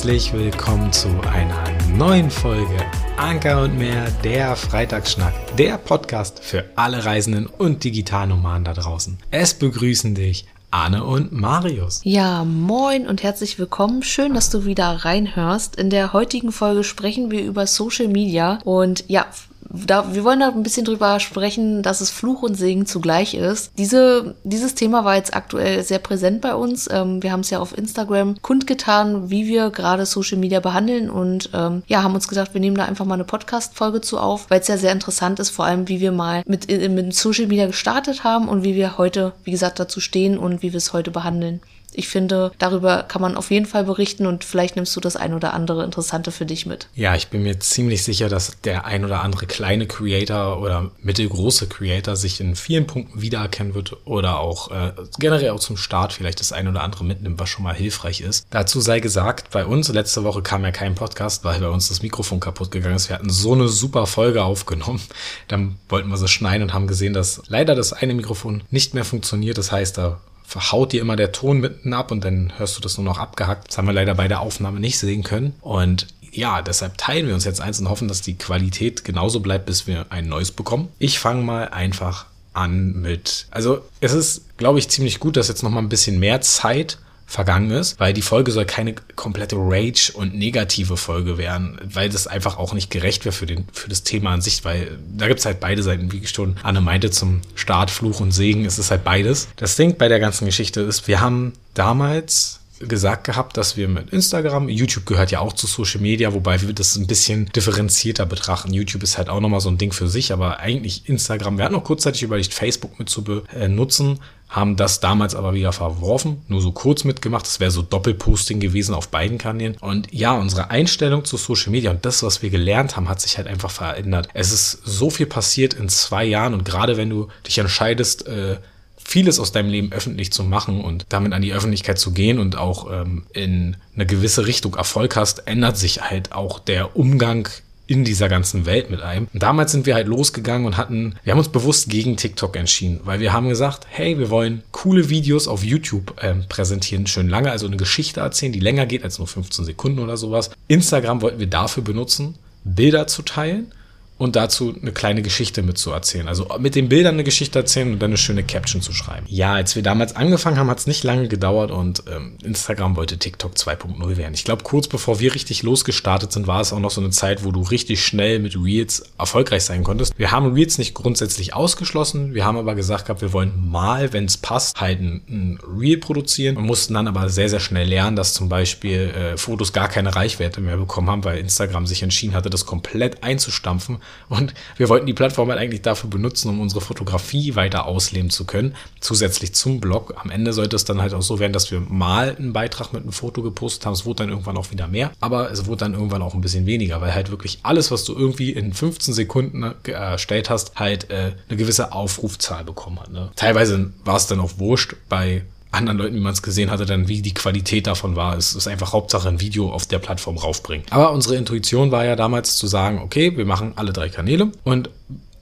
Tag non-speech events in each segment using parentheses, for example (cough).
herzlich willkommen zu einer neuen Folge Anker und mehr, der Freitagsschnack, der Podcast für alle Reisenden und Digitalnomaden da draußen. Es begrüßen dich Anne und Marius. Ja, moin und herzlich willkommen. Schön, dass du wieder reinhörst. In der heutigen Folge sprechen wir über Social Media und ja, da, wir wollen da ein bisschen drüber sprechen, dass es Fluch und Segen zugleich ist. Diese, dieses Thema war jetzt aktuell sehr präsent bei uns. Ähm, wir haben es ja auf Instagram kundgetan, wie wir gerade Social Media behandeln und ähm, ja, haben uns gesagt, wir nehmen da einfach mal eine Podcast-Folge zu auf, weil es ja sehr interessant ist, vor allem wie wir mal mit, mit Social Media gestartet haben und wie wir heute, wie gesagt, dazu stehen und wie wir es heute behandeln ich finde, darüber kann man auf jeden Fall berichten und vielleicht nimmst du das ein oder andere Interessante für dich mit. Ja, ich bin mir ziemlich sicher, dass der ein oder andere kleine Creator oder mittelgroße Creator sich in vielen Punkten wiedererkennen wird oder auch äh, generell auch zum Start vielleicht das ein oder andere mitnimmt, was schon mal hilfreich ist. Dazu sei gesagt, bei uns letzte Woche kam ja kein Podcast, weil bei uns das Mikrofon kaputt gegangen ist. Wir hatten so eine super Folge aufgenommen. Dann wollten wir sie schneiden und haben gesehen, dass leider das eine Mikrofon nicht mehr funktioniert. Das heißt, da verhaut dir immer der Ton mitten ab und dann hörst du das nur noch abgehackt. Das haben wir leider bei der Aufnahme nicht sehen können. Und ja, deshalb teilen wir uns jetzt eins und hoffen, dass die Qualität genauso bleibt, bis wir ein neues bekommen. Ich fange mal einfach an mit, also es ist, glaube ich, ziemlich gut, dass jetzt noch mal ein bisschen mehr Zeit vergangen ist, weil die Folge soll keine komplette Rage und negative Folge werden, weil das einfach auch nicht gerecht wäre für, den, für das Thema an sich, weil da gibt's halt beide Seiten, wie schon Anne meinte, zum Start Fluch und Segen ist es halt beides. Das Ding bei der ganzen Geschichte ist, wir haben damals gesagt gehabt, dass wir mit Instagram, YouTube gehört ja auch zu Social Media, wobei wir das ein bisschen differenzierter betrachten. YouTube ist halt auch nochmal so ein Ding für sich, aber eigentlich Instagram, wir hatten noch kurzzeitig überlegt, Facebook mit zu benutzen, haben das damals aber wieder verworfen, nur so kurz mitgemacht. Das wäre so Doppelposting gewesen auf beiden Kanälen. Und ja, unsere Einstellung zu Social Media und das, was wir gelernt haben, hat sich halt einfach verändert. Es ist so viel passiert in zwei Jahren und gerade wenn du dich entscheidest, äh, vieles aus deinem Leben öffentlich zu machen und damit an die Öffentlichkeit zu gehen und auch ähm, in eine gewisse Richtung Erfolg hast, ändert sich halt auch der Umgang in dieser ganzen Welt mit einem. Und damals sind wir halt losgegangen und hatten, wir haben uns bewusst gegen TikTok entschieden, weil wir haben gesagt, hey, wir wollen coole Videos auf YouTube ähm, präsentieren, schön lange, also eine Geschichte erzählen, die länger geht als nur 15 Sekunden oder sowas. Instagram wollten wir dafür benutzen, Bilder zu teilen und dazu eine kleine Geschichte mitzuerzählen. Also mit den Bildern eine Geschichte erzählen und dann eine schöne Caption zu schreiben. Ja, als wir damals angefangen haben, hat es nicht lange gedauert und ähm, Instagram wollte TikTok 2.0 werden. Ich glaube, kurz bevor wir richtig losgestartet sind, war es auch noch so eine Zeit, wo du richtig schnell mit Reels erfolgreich sein konntest. Wir haben Reels nicht grundsätzlich ausgeschlossen, wir haben aber gesagt gehabt, wir wollen mal, wenn es passt, halt ein, ein, Reel produzieren und mussten dann aber sehr, sehr schnell lernen, dass zum Beispiel äh, Fotos gar keine Reichweite mehr bekommen haben, weil Instagram sich entschieden hatte, das komplett einzustampfen und wir wollten die Plattform halt eigentlich dafür benutzen, um unsere Fotografie weiter ausleben zu können, zusätzlich zum Blog. Am Ende sollte es dann halt auch so werden, dass wir mal einen Beitrag mit einem Foto gepostet haben. Es wurde dann irgendwann auch wieder mehr, aber es wurde dann irgendwann auch ein bisschen weniger, weil halt wirklich alles, was du irgendwie in 15 Sekunden erstellt hast, halt äh, eine gewisse Aufrufzahl bekommen hat. Ne? Teilweise war es dann auch wurscht bei anderen Leuten, wie man es gesehen hatte, dann wie die Qualität davon war. Es ist einfach Hauptsache ein Video auf der Plattform raufbringen. Aber unsere Intuition war ja damals zu sagen, okay, wir machen alle drei Kanäle und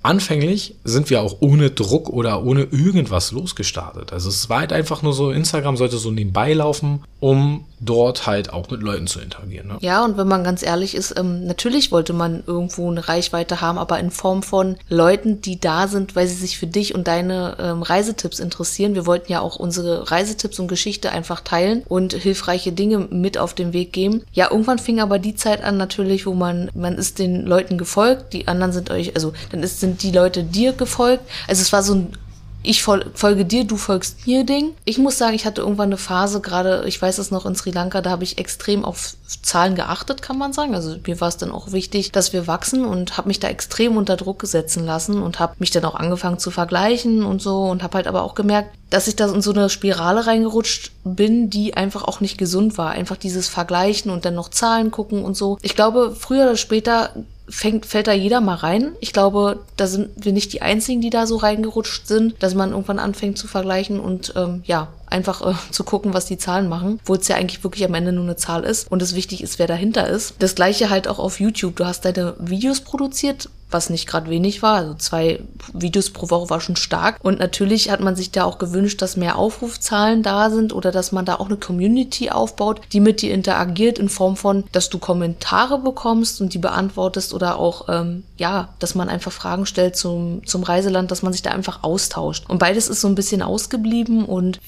Anfänglich sind wir auch ohne Druck oder ohne irgendwas losgestartet. Also es war halt einfach nur so, Instagram sollte so nebenbei laufen, um dort halt auch mit Leuten zu interagieren. Ne? Ja, und wenn man ganz ehrlich ist, ähm, natürlich wollte man irgendwo eine Reichweite haben, aber in Form von Leuten, die da sind, weil sie sich für dich und deine ähm, Reisetipps interessieren. Wir wollten ja auch unsere Reisetipps und Geschichte einfach teilen und hilfreiche Dinge mit auf den Weg geben. Ja, irgendwann fing aber die Zeit an natürlich, wo man, man ist den Leuten gefolgt, die anderen sind euch, also dann ist, sind die Leute dir gefolgt. Also es war so ein ich folge dir, du folgst mir Ding. Ich muss sagen, ich hatte irgendwann eine Phase, gerade, ich weiß es noch in Sri Lanka, da habe ich extrem auf Zahlen geachtet, kann man sagen. Also mir war es dann auch wichtig, dass wir wachsen und habe mich da extrem unter Druck setzen lassen und habe mich dann auch angefangen zu vergleichen und so und habe halt aber auch gemerkt, dass ich da in so eine Spirale reingerutscht bin, die einfach auch nicht gesund war. Einfach dieses Vergleichen und dann noch Zahlen gucken und so. Ich glaube, früher oder später fängt, fällt da jeder mal rein. Ich glaube, da sind wir nicht die Einzigen, die da so reingerutscht sind, dass man irgendwann anfängt zu vergleichen und ähm, ja, einfach äh, (laughs) zu gucken, was die Zahlen machen, wo es ja eigentlich wirklich am Ende nur eine Zahl ist und es wichtig ist, wer dahinter ist. Das gleiche halt auch auf YouTube. Du hast deine Videos produziert, was nicht gerade wenig war. Also zwei Videos pro Woche war schon stark. Und natürlich hat man sich da auch gewünscht, dass mehr Aufrufzahlen da sind oder dass man da auch eine Community aufbaut, die mit dir interagiert in Form von, dass du Kommentare bekommst und die beantwortest oder auch, ähm, ja, dass man einfach Fragen stellt zum, zum Reiseland, dass man sich da einfach austauscht. Und beides ist so ein bisschen ausgeblieben und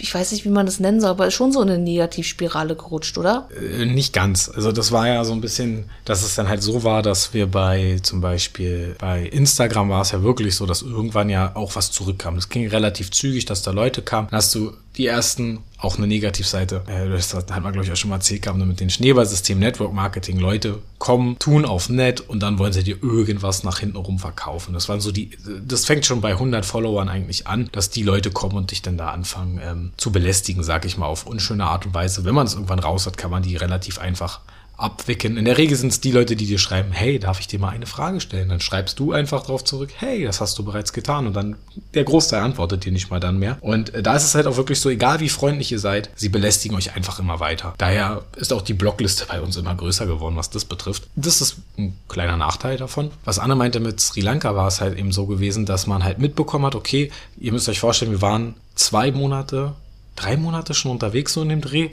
ich weiß nicht, wie man das nennen soll, aber ist schon so eine Negativspirale gerutscht, oder? Äh, nicht ganz. Also das war ja so ein bisschen, dass es dann halt so war, dass wir bei zum Beispiel bei Instagram war es ja wirklich so, dass irgendwann ja auch was zurückkam. Das ging relativ zügig, dass da Leute kamen. Dann hast du die ersten, auch eine Negativseite, äh, das hat man glaube ich auch schon mal erzählt gehabt, mit den Schneeballsystem Network Marketing. Leute kommen, tun auf nett und dann wollen sie dir irgendwas nach hinten rum verkaufen. Das waren so die, das fängt schon bei 100 Followern eigentlich an, dass die Leute kommen und dich dann da anfangen ähm, zu belästigen, sag ich mal, auf unschöne Art und Weise. Wenn man es irgendwann raus hat, kann man die relativ einfach abwickeln. In der Regel sind es die Leute, die dir schreiben, hey, darf ich dir mal eine Frage stellen? Dann schreibst du einfach drauf zurück, hey, das hast du bereits getan. Und dann der Großteil antwortet dir nicht mal dann mehr. Und äh, da ist es halt auch wirklich so, egal wie freundlich ihr seid, sie belästigen euch einfach immer weiter. Daher ist auch die Blockliste bei uns immer größer geworden, was das betrifft. Das ist ein kleiner Nachteil davon. Was Anne meinte mit Sri Lanka, war es halt eben so gewesen, dass man halt mitbekommen hat, okay, ihr müsst euch vorstellen, wir waren zwei Monate, drei Monate schon unterwegs so in dem Dreh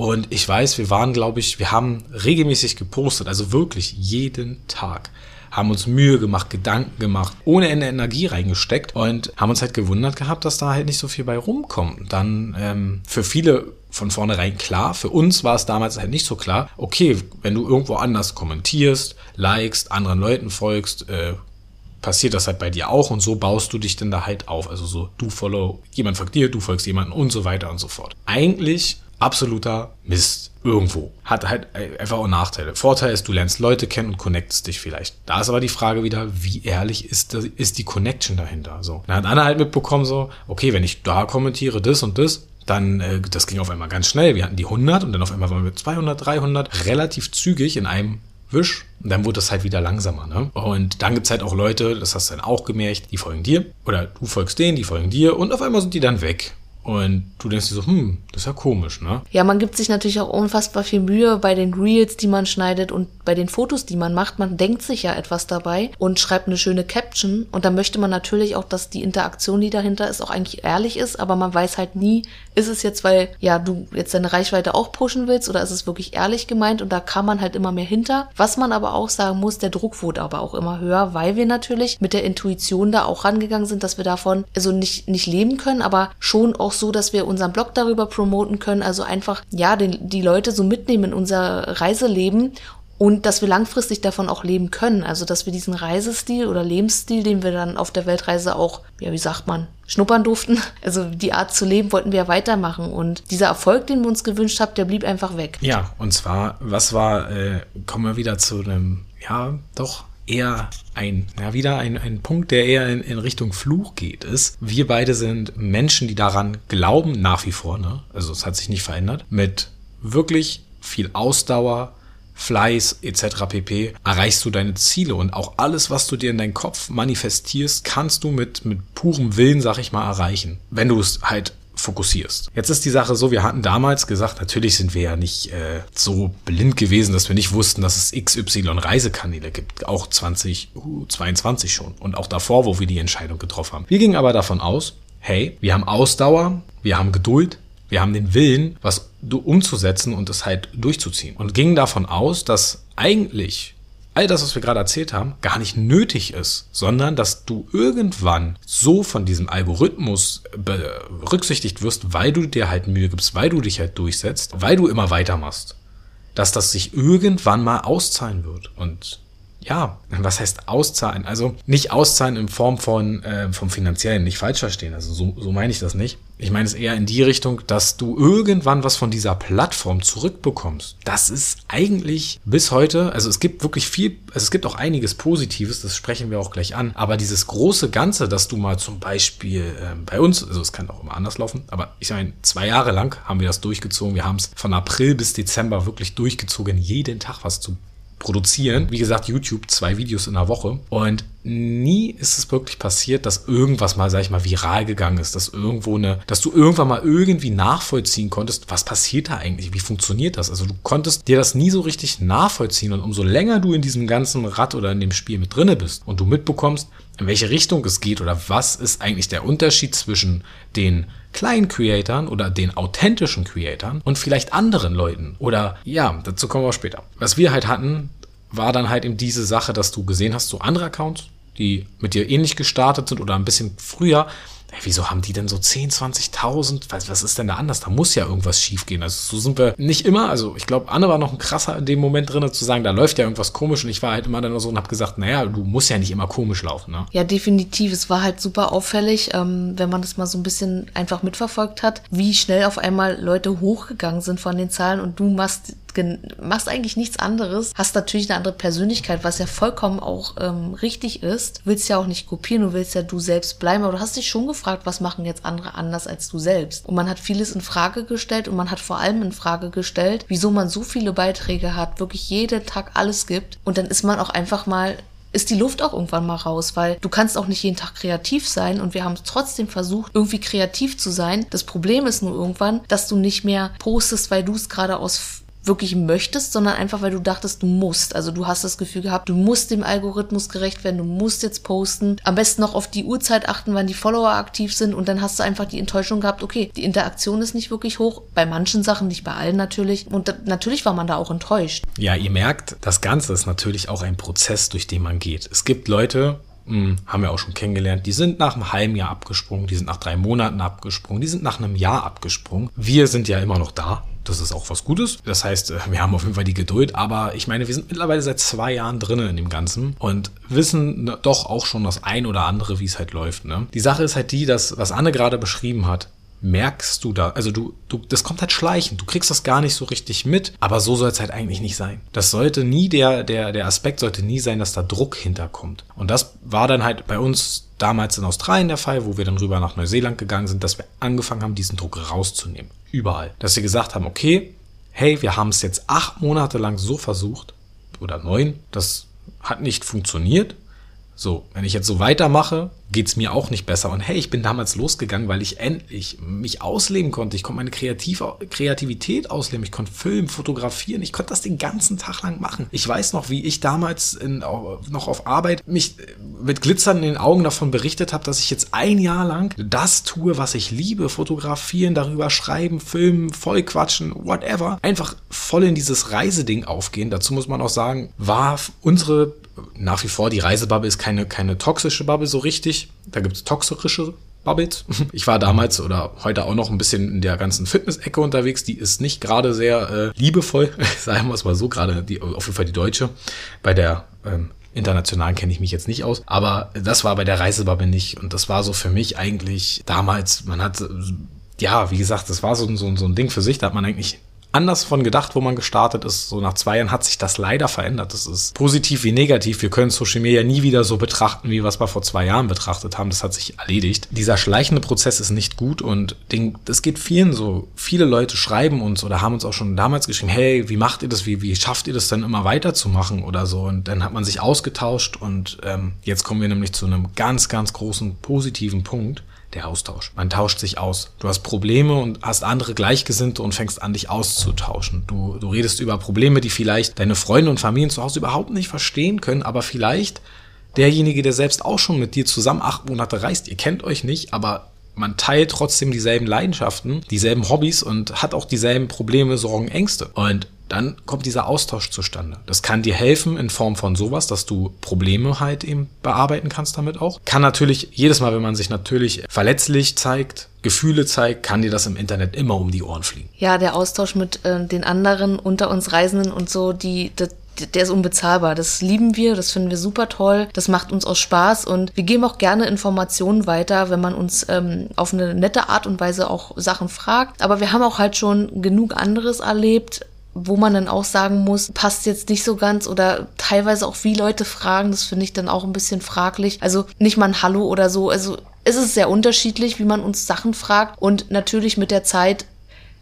und ich weiß, wir waren, glaube ich, wir haben regelmäßig gepostet, also wirklich jeden Tag haben uns Mühe gemacht, Gedanken gemacht, ohne Ende Energie reingesteckt und haben uns halt gewundert gehabt, dass da halt nicht so viel bei rumkommt. Dann ähm, für viele von vornherein klar, für uns war es damals halt nicht so klar, okay, wenn du irgendwo anders kommentierst, likest, anderen Leuten folgst, äh, passiert das halt bei dir auch und so baust du dich dann da halt auf. Also so, du follow, jemand folgt dir, du folgst jemanden und so weiter und so fort. Eigentlich absoluter Mist irgendwo. Hat halt einfach auch Nachteile. Vorteil ist, du lernst Leute kennen und connectest dich vielleicht. Da ist aber die Frage wieder, wie ehrlich ist, das, ist die Connection dahinter? So. Dann hat Anna halt mitbekommen so, okay, wenn ich da kommentiere das und das, dann, äh, das ging auf einmal ganz schnell. Wir hatten die 100 und dann auf einmal waren wir 200, 300, relativ zügig in einem Wisch. Und dann wurde das halt wieder langsamer. Ne? Und dann gibt's halt auch Leute, das hast du dann auch gemerkt, die folgen dir. Oder du folgst denen, die folgen dir. Und auf einmal sind die dann weg. Und du denkst dir so, hm, das ist ja komisch, ne? Ja, man gibt sich natürlich auch unfassbar viel Mühe bei den Reels, die man schneidet und bei den Fotos, die man macht. Man denkt sich ja etwas dabei und schreibt eine schöne Caption. Und da möchte man natürlich auch, dass die Interaktion, die dahinter ist, auch eigentlich ehrlich ist. Aber man weiß halt nie, ist es jetzt, weil, ja, du jetzt deine Reichweite auch pushen willst oder ist es wirklich ehrlich gemeint? Und da kann man halt immer mehr hinter. Was man aber auch sagen muss, der Druck wurde aber auch immer höher, weil wir natürlich mit der Intuition da auch rangegangen sind, dass wir davon also nicht, nicht leben können, aber schon auch auch so, dass wir unseren Blog darüber promoten können, also einfach, ja, den, die Leute so mitnehmen in unser Reiseleben und dass wir langfristig davon auch leben können. Also, dass wir diesen Reisestil oder Lebensstil, den wir dann auf der Weltreise auch, ja, wie sagt man, schnuppern durften. (laughs) Also, die Art zu leben wollten wir weitermachen. Und dieser Erfolg, den wir uns gewünscht haben, der blieb einfach weg. Ja, und zwar, was war, äh, kommen wir wieder zu einem, ja, doch eher ein, ja, wieder ein, ein Punkt, der eher in, in Richtung Fluch geht, ist, wir beide sind Menschen, die daran glauben, nach wie vor, ne? Also es hat sich nicht verändert, mit wirklich viel Ausdauer, Fleiß etc. pp. erreichst du deine Ziele und auch alles, was du dir in deinen Kopf manifestierst, kannst du mit, mit purem Willen, sag ich mal, erreichen. Wenn du es halt fokussierst. Jetzt ist die Sache so, wir hatten damals gesagt, natürlich sind wir ja nicht äh, so blind gewesen, dass wir nicht wussten, dass es XY Reisekanäle gibt, auch 2022 schon und auch davor, wo wir die Entscheidung getroffen haben. Wir gingen aber davon aus, hey, wir haben Ausdauer, wir haben Geduld, wir haben den Willen, was umzusetzen und es halt durchzuziehen. Und gingen davon aus, dass eigentlich all das, was wir gerade erzählt haben, gar nicht nötig ist, sondern dass du irgendwann so von diesem Algorithmus berücksichtigt wirst, weil du dir halt Mühe gibst, weil du dich halt durchsetzt, weil du immer weitermachst, dass das sich irgendwann mal auszahlen wird. Und ja, (laughs) was heißt auszahlen? Also nicht auszahlen in Form von äh, vom finanziellen, nicht falsch verstehen. Also so, so meine ich das nicht. Ich meine es eher in die Richtung, dass du irgendwann was von dieser Plattform zurückbekommst. Das ist eigentlich bis heute, also es gibt wirklich viel, also es gibt auch einiges Positives, das sprechen wir auch gleich an. Aber dieses große Ganze, dass du mal zum Beispiel äh, bei uns, also es kann auch immer anders laufen, aber ich meine, zwei Jahre lang haben wir das durchgezogen. Wir haben es von April bis Dezember wirklich durchgezogen, jeden Tag was zu produzieren. Wie gesagt, YouTube, zwei Videos in der Woche. Und nie ist es wirklich passiert, dass irgendwas mal, sag ich mal, viral gegangen ist, dass irgendwo eine, dass du irgendwann mal irgendwie nachvollziehen konntest, was passiert da eigentlich, wie funktioniert das? Also du konntest dir das nie so richtig nachvollziehen und umso länger du in diesem ganzen Rad oder in dem Spiel mit drinne bist und du mitbekommst, in welche Richtung es geht oder was ist eigentlich der Unterschied zwischen den kleinen Creatoren oder den authentischen Creatoren und vielleicht anderen Leuten. Oder ja, dazu kommen wir später. Was wir halt hatten, war dann halt eben diese Sache, dass du gesehen hast, so andere Accounts, die mit dir ähnlich gestartet sind oder ein bisschen früher, wieso haben die denn so 10, 20.000? Was, was ist denn da anders? Da muss ja irgendwas schiefgehen. Also so sind wir nicht immer. Also ich glaube, Anne war noch ein krasser in dem Moment drin, zu sagen, da läuft ja irgendwas komisch. Und ich war halt immer dann so und habe gesagt, naja, du musst ja nicht immer komisch laufen. Ne? Ja, definitiv. Es war halt super auffällig, ähm, wenn man das mal so ein bisschen einfach mitverfolgt hat, wie schnell auf einmal Leute hochgegangen sind von den Zahlen und du machst machst eigentlich nichts anderes, hast natürlich eine andere Persönlichkeit, was ja vollkommen auch ähm, richtig ist. Willst ja auch nicht kopieren, du willst ja du selbst bleiben, aber du hast dich schon gefragt, was machen jetzt andere anders als du selbst. Und man hat vieles in Frage gestellt und man hat vor allem in Frage gestellt, wieso man so viele Beiträge hat, wirklich jeden Tag alles gibt. Und dann ist man auch einfach mal ist die Luft auch irgendwann mal raus, weil du kannst auch nicht jeden Tag kreativ sein und wir haben trotzdem versucht, irgendwie kreativ zu sein. Das Problem ist nur irgendwann, dass du nicht mehr postest, weil du es gerade aus wirklich möchtest, sondern einfach, weil du dachtest, du musst. Also du hast das Gefühl gehabt, du musst dem Algorithmus gerecht werden, du musst jetzt posten. Am besten noch auf die Uhrzeit achten, wann die Follower aktiv sind und dann hast du einfach die Enttäuschung gehabt, okay, die Interaktion ist nicht wirklich hoch. Bei manchen Sachen, nicht bei allen natürlich. Und da, natürlich war man da auch enttäuscht. Ja, ihr merkt, das Ganze ist natürlich auch ein Prozess, durch den man geht. Es gibt Leute, hm, haben wir auch schon kennengelernt, die sind nach einem halben Jahr abgesprungen, die sind nach drei Monaten abgesprungen, die sind nach einem Jahr abgesprungen. Wir sind ja immer noch da. Das ist auch was Gutes. Das heißt, äh, wir haben auf jeden Fall die Geduld. Aber ich meine, wir sind mittlerweile seit zwei Jahren drinnen in dem Ganzen und wissen doch auch schon das ein oder andere, wie es halt läuft. Ne? Die Sache ist halt die, dass, was Anne gerade beschrieben hat, merkst du da, also du, du, das kommt halt schleichend. Du kriegst das gar nicht so richtig mit, aber so soll es halt eigentlich nicht sein. Das sollte nie der, der, der Aspekt sollte nie sein, dass da Druck hinterkommt. Und das war dann halt bei uns damals in Australien der Fall, wo wir dann rüber nach Neuseeland gegangen sind, dass wir angefangen haben, diesen Druck rauszunehmen. Überall. Dass wir gesagt haben, okay, hey, wir haben es jetzt acht Monate lang so versucht, oder neun, das hat nicht funktioniert. So, wenn ich jetzt so weitermache, geht's mir auch nicht besser. Und hey, ich bin damals losgegangen, weil ich endlich mich ausleben konnte. Ich konnte meine Kreativ Kreativität ausleben. Ich konnte filmen, fotografieren. Ich konnte das den ganzen Tag lang machen. Ich weiß noch, wie ich damals in, noch auf Arbeit mich mit Glitzern in den Augen davon berichtet habe, dass ich jetzt ein Jahr lang das tue, was ich liebe. Fotografieren, darüber schreiben, filmen, voll quatschen, whatever. Einfach voll in dieses Reiseding aufgehen. Dazu muss man auch sagen, war unsere nach wie vor, die Reisebubble ist keine, keine toxische Bubble so richtig. Da gibt es toxische Bubbles. (laughs) Ich war damals oder heute auch noch ein bisschen in der ganzen Fitness-Ecke unterwegs. Die ist nicht gerade sehr äh, liebevoll, (laughs) sagen wir es mal so, gerade die, auf jeden Fall die deutsche. Bei der ähm, internationalen kenne ich mich jetzt nicht aus, aber das war bei der Reisebubble nicht. Und das war so für mich eigentlich damals, man hat, ja, wie gesagt, das war so, so, so ein Ding für sich, da hat man eigentlich anders von gedacht, wo man gestartet ist. So nach zwei Jahren hat sich das leider verändert. Das ist positiv wie negativ. Wir können Social Media nie wieder so betrachten, wie wir es mal vor zwei Jahren betrachtet haben. Das hat sich erledigt. Dieser schleichende Prozess ist nicht gut und das geht vielen so. Viele Leute schreiben uns oder haben uns auch schon damals geschrieben, hey, wie macht ihr das? Wie, wie schafft ihr das dann immer weiterzumachen oder so? Und dann hat man sich ausgetauscht und ähm, jetzt kommen wir nämlich zu einem ganz, ganz großen positiven Punkt der Austausch. Man tauscht sich aus. Du hast Probleme und hast andere Gleichgesinnte und fängst an, dich auszutauschen. Du, du redest über Probleme, die vielleicht deine Freunde und Familien zu Hause überhaupt nicht verstehen können, aber vielleicht derjenige, der selbst auch schon mit dir zusammen acht Monate reist, ihr kennt euch nicht, aber man teilt trotzdem dieselben Leidenschaften, dieselben Hobbys und hat auch dieselben Probleme, Sorgen, Ängste. Und dann kommt dieser Austausch zustande. Das kann dir helfen in Form von sowas, dass du Probleme halt eben bearbeiten kannst damit auch. Kann natürlich jedes Mal, wenn man sich natürlich verletzlich zeigt, Gefühle zeigt, kann dir das im Internet immer um die Ohren fliegen. Ja, der Austausch mit äh, den anderen unter uns Reisenden und so, die, die der ist unbezahlbar. Das lieben wir, das finden wir super toll. Das macht uns auch Spaß und wir geben auch gerne Informationen weiter, wenn man uns ähm, auf eine nette Art und Weise auch Sachen fragt. Aber wir haben auch halt schon genug anderes erlebt, wo man dann auch sagen muss, passt jetzt nicht so ganz oder teilweise auch wie Leute fragen, das finde ich dann auch ein bisschen fraglich. Also nicht mal ein Hallo oder so. Also es ist sehr unterschiedlich, wie man uns Sachen fragt und natürlich mit der Zeit.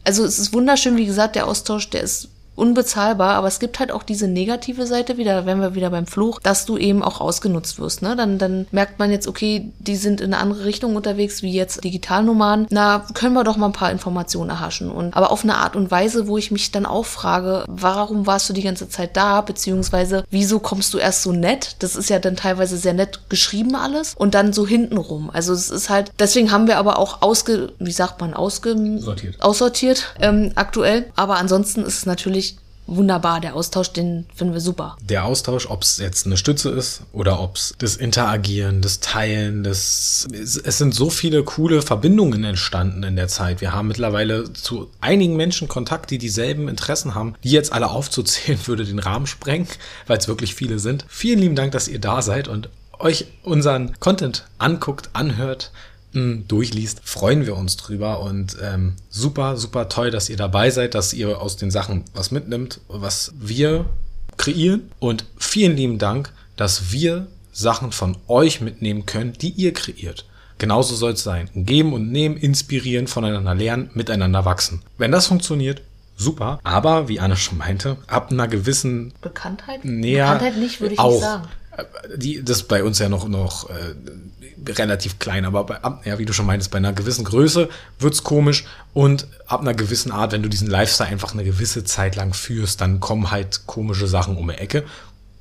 Also es ist wunderschön, wie gesagt, der Austausch, der ist unbezahlbar, aber es gibt halt auch diese negative Seite wieder, wenn wir wieder beim Fluch, dass du eben auch ausgenutzt wirst. Ne? Dann, dann merkt man jetzt, okay, die sind in eine andere Richtung unterwegs, wie jetzt Digitalnomaden. Na, können wir doch mal ein paar Informationen erhaschen. Und aber auf eine Art und Weise, wo ich mich dann auch frage, warum warst du die ganze Zeit da, beziehungsweise wieso kommst du erst so nett? Das ist ja dann teilweise sehr nett geschrieben alles und dann so hintenrum. Also es ist halt, deswegen haben wir aber auch ausge, wie sagt man, ausge, Sortiert. aussortiert ähm, aktuell. Aber ansonsten ist es natürlich wunderbar. Der Austausch, den finden wir super. Der Austausch, ob es jetzt eine Stütze ist oder ob es das Interagieren, das Teilen, das es, sind so viele coole Verbindungen entstanden in der Zeit. Wir haben mittlerweile zu einigen Menschen Kontakt, die dieselben Interessen haben. Die jetzt alle aufzuzählen, (laughs) würde den Rahmen sprengen, weil es wirklich viele sind. Vielen lieben Dank, dass ihr da seid und euch unseren Content anguckt, anhört mh, durchliest, freuen wir uns drüber und ähm, super, super toll, dass ihr dabei seid, dass ihr aus den Sachen was mitnimmt, was wir kreieren und vielen lieben Dank, dass wir Sachen von euch mitnehmen können, die ihr kreiert. Genauso soll es sein. Geben und nehmen, inspirieren, voneinander lernen, miteinander wachsen. Wenn das funktioniert, super. Aber wie Anne schon meinte, ab einer gewissen Bekanntheit? näher Bekanntheit nicht, würde ich auch, nicht sagen. Die, das ist bei uns ja noch, noch äh, relativ klein, aber bei, ja, wie du schon meintest, bei einer gewissen Größe wird's komisch und ab einer gewissen Art, wenn du diesen Lifestyle einfach eine gewisse Zeit lang führst, dann kommen halt komische Sachen um die Ecke.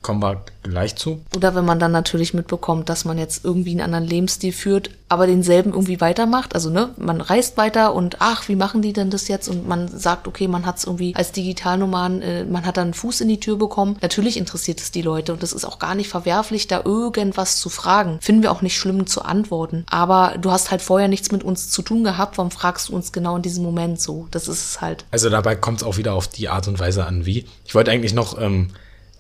Kommen wir gleich zu. Oder wenn man dann natürlich mitbekommt, dass man jetzt irgendwie einen anderen Lebensstil führt, aber denselben irgendwie weitermacht. Also, ne, man reist weiter und ach, wie machen die denn das jetzt? Und man sagt, okay, man hat es irgendwie als Digitalnoman, äh, man hat dann einen Fuß in die Tür bekommen. Natürlich interessiert es die Leute und es ist auch gar nicht verwerflich, da irgendwas zu fragen. Finden wir auch nicht schlimm zu antworten. Aber du hast halt vorher nichts mit uns zu tun gehabt, warum fragst du uns genau in diesem Moment so? Das ist es halt. Also dabei kommt es auch wieder auf die Art und Weise an, wie. Ich wollte eigentlich noch ähm,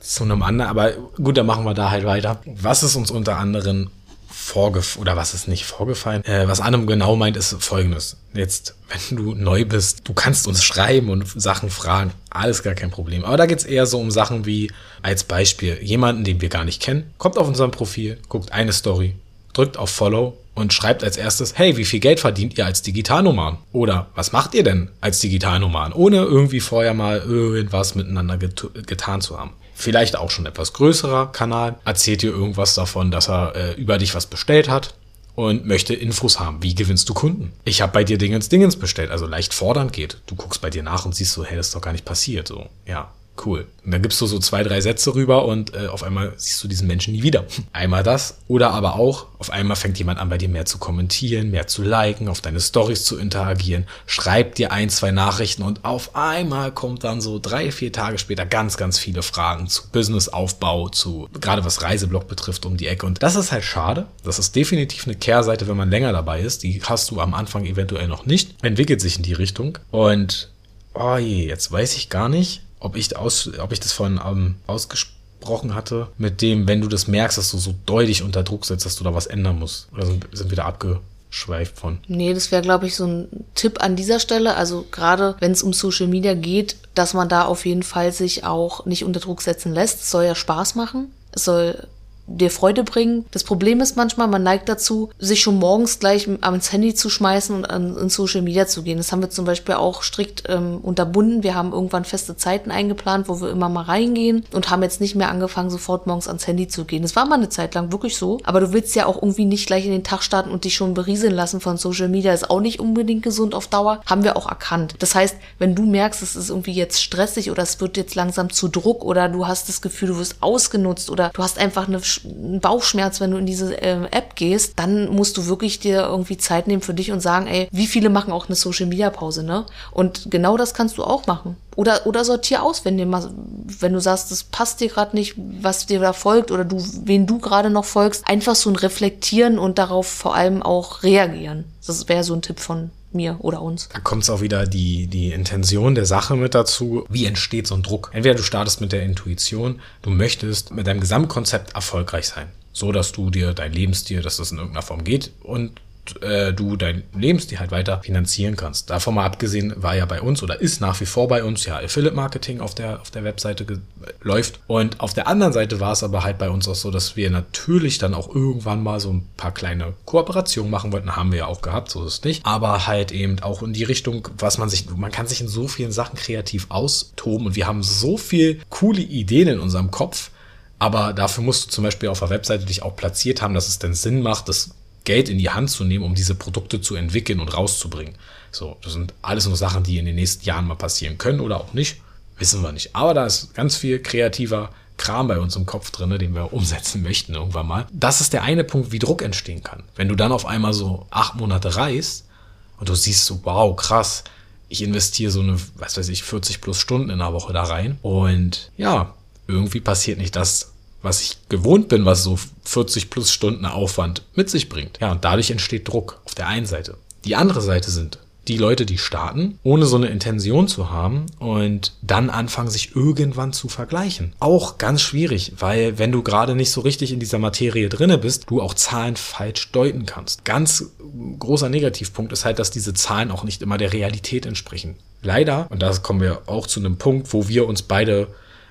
zu einem anderen, aber gut, dann machen wir da halt weiter. Was ist uns unter anderem vorgefallen, oder was ist nicht vorgefallen? Äh, was Annem genau meint, ist folgendes. Jetzt, wenn du neu bist, du kannst uns schreiben und Sachen fragen, alles gar kein Problem. Aber da geht's eher so um Sachen wie, als Beispiel, jemanden, den wir gar nicht kennen, kommt auf unserem Profil, guckt eine Story, drückt auf Follow und schreibt als erstes, hey, wie viel Geld verdient ihr als Digitalnoman? Oder was macht ihr denn als Digitalnoman, ohne irgendwie vorher mal irgendwas miteinander get getan zu haben? Vielleicht auch schon etwas größerer Kanal, erzählt dir irgendwas davon, dass er äh, über dich was bestellt hat und möchte Infos haben. Wie gewinnst du Kunden? Ich habe bei dir Dingens Dingens bestellt, also leicht fordernd geht. Du guckst bei dir nach und siehst so, hey, das ist doch gar nicht passiert. So, ja, cool. Und dann gibst du so zwei, drei Sätze rüber und äh, auf einmal siehst du diesen Menschen nie wieder. Einmal das oder aber auch, auf einmal fängt jemand an, bei dir mehr zu kommentieren, mehr zu liken, auf deine Stories zu interagieren, schreibt dir ein, zwei Nachrichten und auf einmal kommt dann so drei, vier Tage später ganz, ganz viele Fragen zu Businessaufbau, zu gerade was Reiseblog betrifft um die Ecke. Und das ist halt schade. Das ist definitiv eine Kehrseite, wenn man länger dabei ist. Die hast du am Anfang eventuell noch nicht. Entwickelt sich in die Richtung. Und oh je, jetzt weiß ich gar nicht, ob ich, aus, ob ich das von ähm, ausgesprochen hatte, mit dem, wenn du das merkst, dass du so deutlich unter Druck setzt, dass du da was ändern musst. Oder sind, sind wieder abgeschweift von. Nee, das wäre, glaube ich, so ein Tipp an dieser Stelle. Also gerade wenn es um Social Media geht, dass man da auf jeden Fall sich auch nicht unter Druck setzen lässt. Es soll ja Spaß machen. Es soll dir Freude bringen. Das Problem ist manchmal, man neigt dazu, sich schon morgens gleich ans Handy zu schmeißen und an, in Social Media zu gehen. Das haben wir zum Beispiel auch strikt ähm, unterbunden. Wir haben irgendwann feste Zeiten eingeplant, wo wir immer mal reingehen und haben jetzt nicht mehr angefangen, sofort morgens ans Handy zu gehen. Das war mal eine Zeit lang wirklich so. Aber du willst ja auch irgendwie nicht gleich in den Tag starten und dich schon berieseln lassen von Social Media. Ist auch nicht unbedingt gesund auf Dauer. Haben wir auch erkannt. Das heißt, wenn du merkst, es ist irgendwie jetzt stressig oder es wird jetzt langsam zu Druck oder du hast das Gefühl, du wirst ausgenutzt oder du hast einfach eine Bauchschmerz, wenn du in diese ähm, App gehst, dann musst du wirklich dir irgendwie Zeit nehmen für dich und sagen, ey, wie viele machen auch eine Social Media Pause, ne? Und genau das kannst du auch machen. Oder, oder sortier aus, wenn dir mal, wenn du sagst, das passt dir gerade nicht, was dir da folgt oder du, wen du gerade noch folgst, einfach so ein Reflektieren und darauf vor allem auch reagieren. Das wäre so ein Tipp von mir oder uns. Da kommt es auch wieder die, die Intention der Sache mit dazu. Wie entsteht so ein Druck? Entweder du startest mit der Intuition, du möchtest mit deinem Gesamtkonzept erfolgreich sein. So, dass du dir dein Lebensstil, dass das in irgendeiner Form geht und äh, du dein Lebensstil halt weiter finanzieren kannst. Davon mal abgesehen war ja bei uns oder ist nach wie vor bei uns ja Affiliate Marketing auf der, auf der Webseite läuft. Und auf der anderen Seite war es aber halt bei uns auch so, dass wir natürlich dann auch irgendwann mal so ein paar kleine Kooperationen machen wollten. Haben wir ja auch gehabt, so ist es nicht. Aber halt eben auch in die Richtung, was man sich, man kann sich in so vielen Sachen kreativ austoben und wir haben so viel coole Ideen in unserem Kopf. Aber dafür musst du zum Beispiel auf der Webseite dich auch platziert haben, dass es denn Sinn macht, das Geld in die Hand zu nehmen, um diese Produkte zu entwickeln und rauszubringen. So, das sind alles nur Sachen, die in den nächsten Jahren mal passieren können oder auch nicht. Wissen wir nicht. Aber da ist ganz viel kreativer Kram bei uns im Kopf drin, den wir umsetzen (laughs) möchten irgendwann mal. Das ist der eine Punkt, wie Druck entstehen kann. Wenn du dann auf einmal so acht Monate reist und du siehst so, wow, krass, ich investiere so eine, was weiß ich, 40 plus Stunden in der Woche da rein. Und ja, irgendwie passiert nicht das, was ich gewohnt bin, was so 40 plus Stunden Aufwand mit sich bringt. Ja, und dadurch entsteht Druck auf der einen Seite. Die andere Seite sind die Leute, die starten, ohne so eine Intention zu haben und dann anfangen, sich irgendwann zu vergleichen. Auch ganz schwierig, weil wenn du gerade nicht so richtig in dieser Materie drinne bist, du auch Zahlen falsch deuten kannst. Ganz großer Negativpunkt ist halt, dass diese Zahlen auch nicht immer der Realität entsprechen. Leider, und da kommen wir auch zu einem Punkt, wo wir uns beide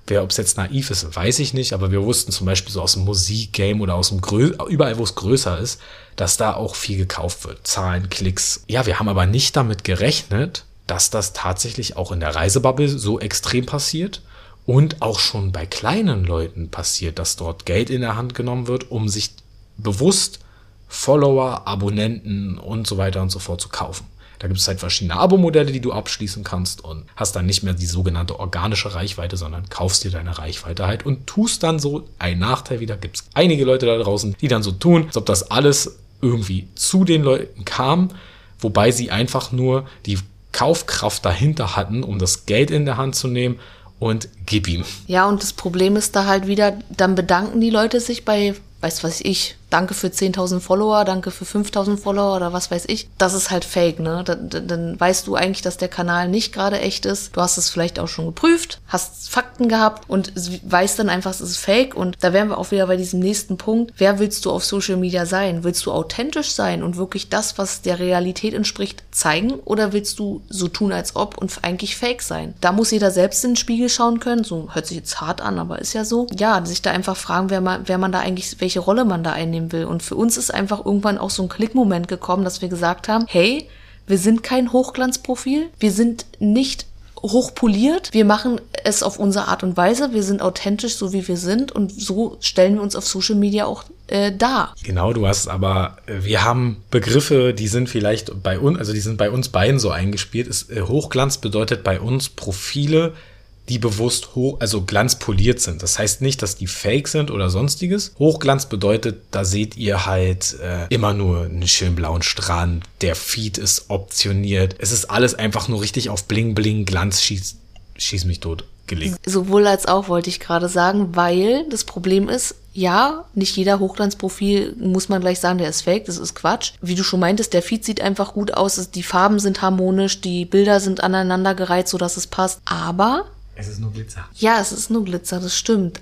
Wer, ob es jetzt naiv ist, weiß ich nicht, aber wir wussten zum Beispiel so aus dem Musikgame oder aus dem Grö überall, wo es größer ist, dass da auch viel gekauft wird. Zahlen, Klicks. Ja, wir haben aber nicht damit gerechnet, dass das tatsächlich auch in der Reisebubble so extrem passiert und auch schon bei kleinen Leuten passiert, dass dort Geld in der Hand genommen wird, um sich bewusst Follower, Abonnenten und so weiter und so fort zu kaufen. Da gibt es halt verschiedene Abo-Modelle, die du abschließen kannst und hast dann nicht mehr die sogenannte organische Reichweite, sondern kaufst dir deine Reichweite halt und tust dann so ein Nachteil wieder. Gibt es einige Leute da draußen, die dann so tun, als ob das alles irgendwie zu den Leuten kam, wobei sie einfach nur die Kaufkraft dahinter hatten, um das Geld in der Hand zu nehmen und gib ihm. Ja, und das Problem ist da halt wieder, dann bedanken die Leute sich bei, weiß was ich, danke für 10.000 Follower, danke für 5.000 Follower oder was weiß ich. Das ist halt fake, ne? Dann, dann weißt du eigentlich, dass der Kanal nicht gerade echt ist. Du hast es vielleicht auch schon geprüft, hast Fakten gehabt und weißt dann einfach, es ist fake. Und da wären wir auch wieder bei diesem nächsten Punkt. Wer willst du auf Social Media sein? Willst du authentisch sein und wirklich das, was der Realität entspricht, zeigen? Oder willst du so tun, als ob und eigentlich fake sein? Da muss jeder selbst in den Spiegel schauen können. So hört sich jetzt hart an, aber ist ja so. Ja, sich da einfach fragen, wer man, wer man da eigentlich, welche Rolle man da einnimmt nehmen will. Und für uns ist einfach irgendwann auch so ein Klickmoment gekommen, dass wir gesagt haben, hey, wir sind kein Hochglanzprofil, wir sind nicht hochpoliert. Wir machen es auf unsere Art und Weise. Wir sind authentisch, so wie wir sind. Und so stellen wir uns auf Social Media auch äh, dar. Genau, du hast aber, äh, wir haben Begriffe, die sind vielleicht bei uns, also die sind bei uns beiden so eingespielt. Ist, äh, Hochglanz bedeutet bei uns Profile, die bewusst hoch, also glanzpoliert sind. Das heißt nicht, dass die fake sind oder sonstiges. Hochglanz bedeutet, da seht ihr halt äh, immer nur einen schönen blauen Strand. Der Feed ist optioniert. Es ist alles einfach nur richtig auf Bling Bling Glanz schieß, schieß mich tot gelegt. Sowohl als auch wollte ich gerade sagen, weil das Problem ist, ja, nicht jeder Hochglanzprofil muss man gleich sagen, der ist fake, das ist Quatsch. Wie du schon meintest, der Feed sieht einfach gut aus, die Farben sind harmonisch, die Bilder sind aneinandergereiht, so dass es passt. Aber es ist nur Glitzer. Ja, es ist nur Glitzer, das stimmt.